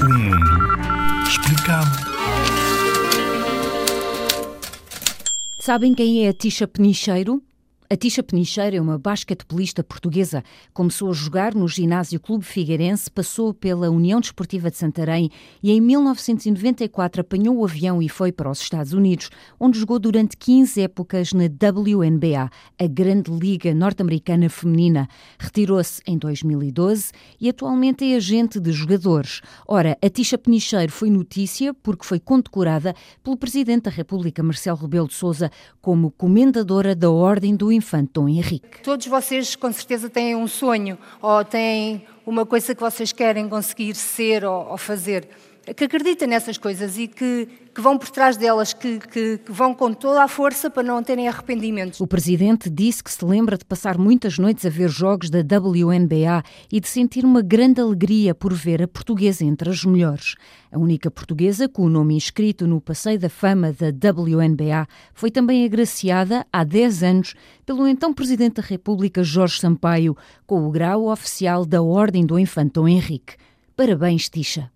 O mundo explicado. Sabem quem é a Tisha Penicheiro? A Tisha Penicheira é uma basquetebolista portuguesa. Começou a jogar no ginásio Clube Figueirense, passou pela União Desportiva de Santarém e em 1994 apanhou o avião e foi para os Estados Unidos, onde jogou durante 15 épocas na WNBA, a grande liga norte-americana feminina. Retirou-se em 2012 e atualmente é agente de jogadores. Ora, a Tisha Penicheiro foi notícia porque foi condecorada pelo Presidente da República, Marcelo Rebelo de Sousa, como comendadora da Ordem do infante Dom Henrique. Todos vocês com certeza têm um sonho ou têm uma coisa que vocês querem conseguir ser ou, ou fazer, que acreditem nessas coisas e que que vão por trás delas, que, que, que, vão com toda a força para não terem arrependimentos. O presidente disse que se lembra de passar muitas noites a ver jogos da WNBA e de sentir uma grande alegria por ver a portuguesa entre as melhores. A única portuguesa com o nome inscrito no Passeio da Fama da WNBA foi também agraciada há 10 anos pelo então Presidente da República Jorge Sampaio com o grau oficial da Ordem do Infante Dom Henrique. Parabéns, Tisha.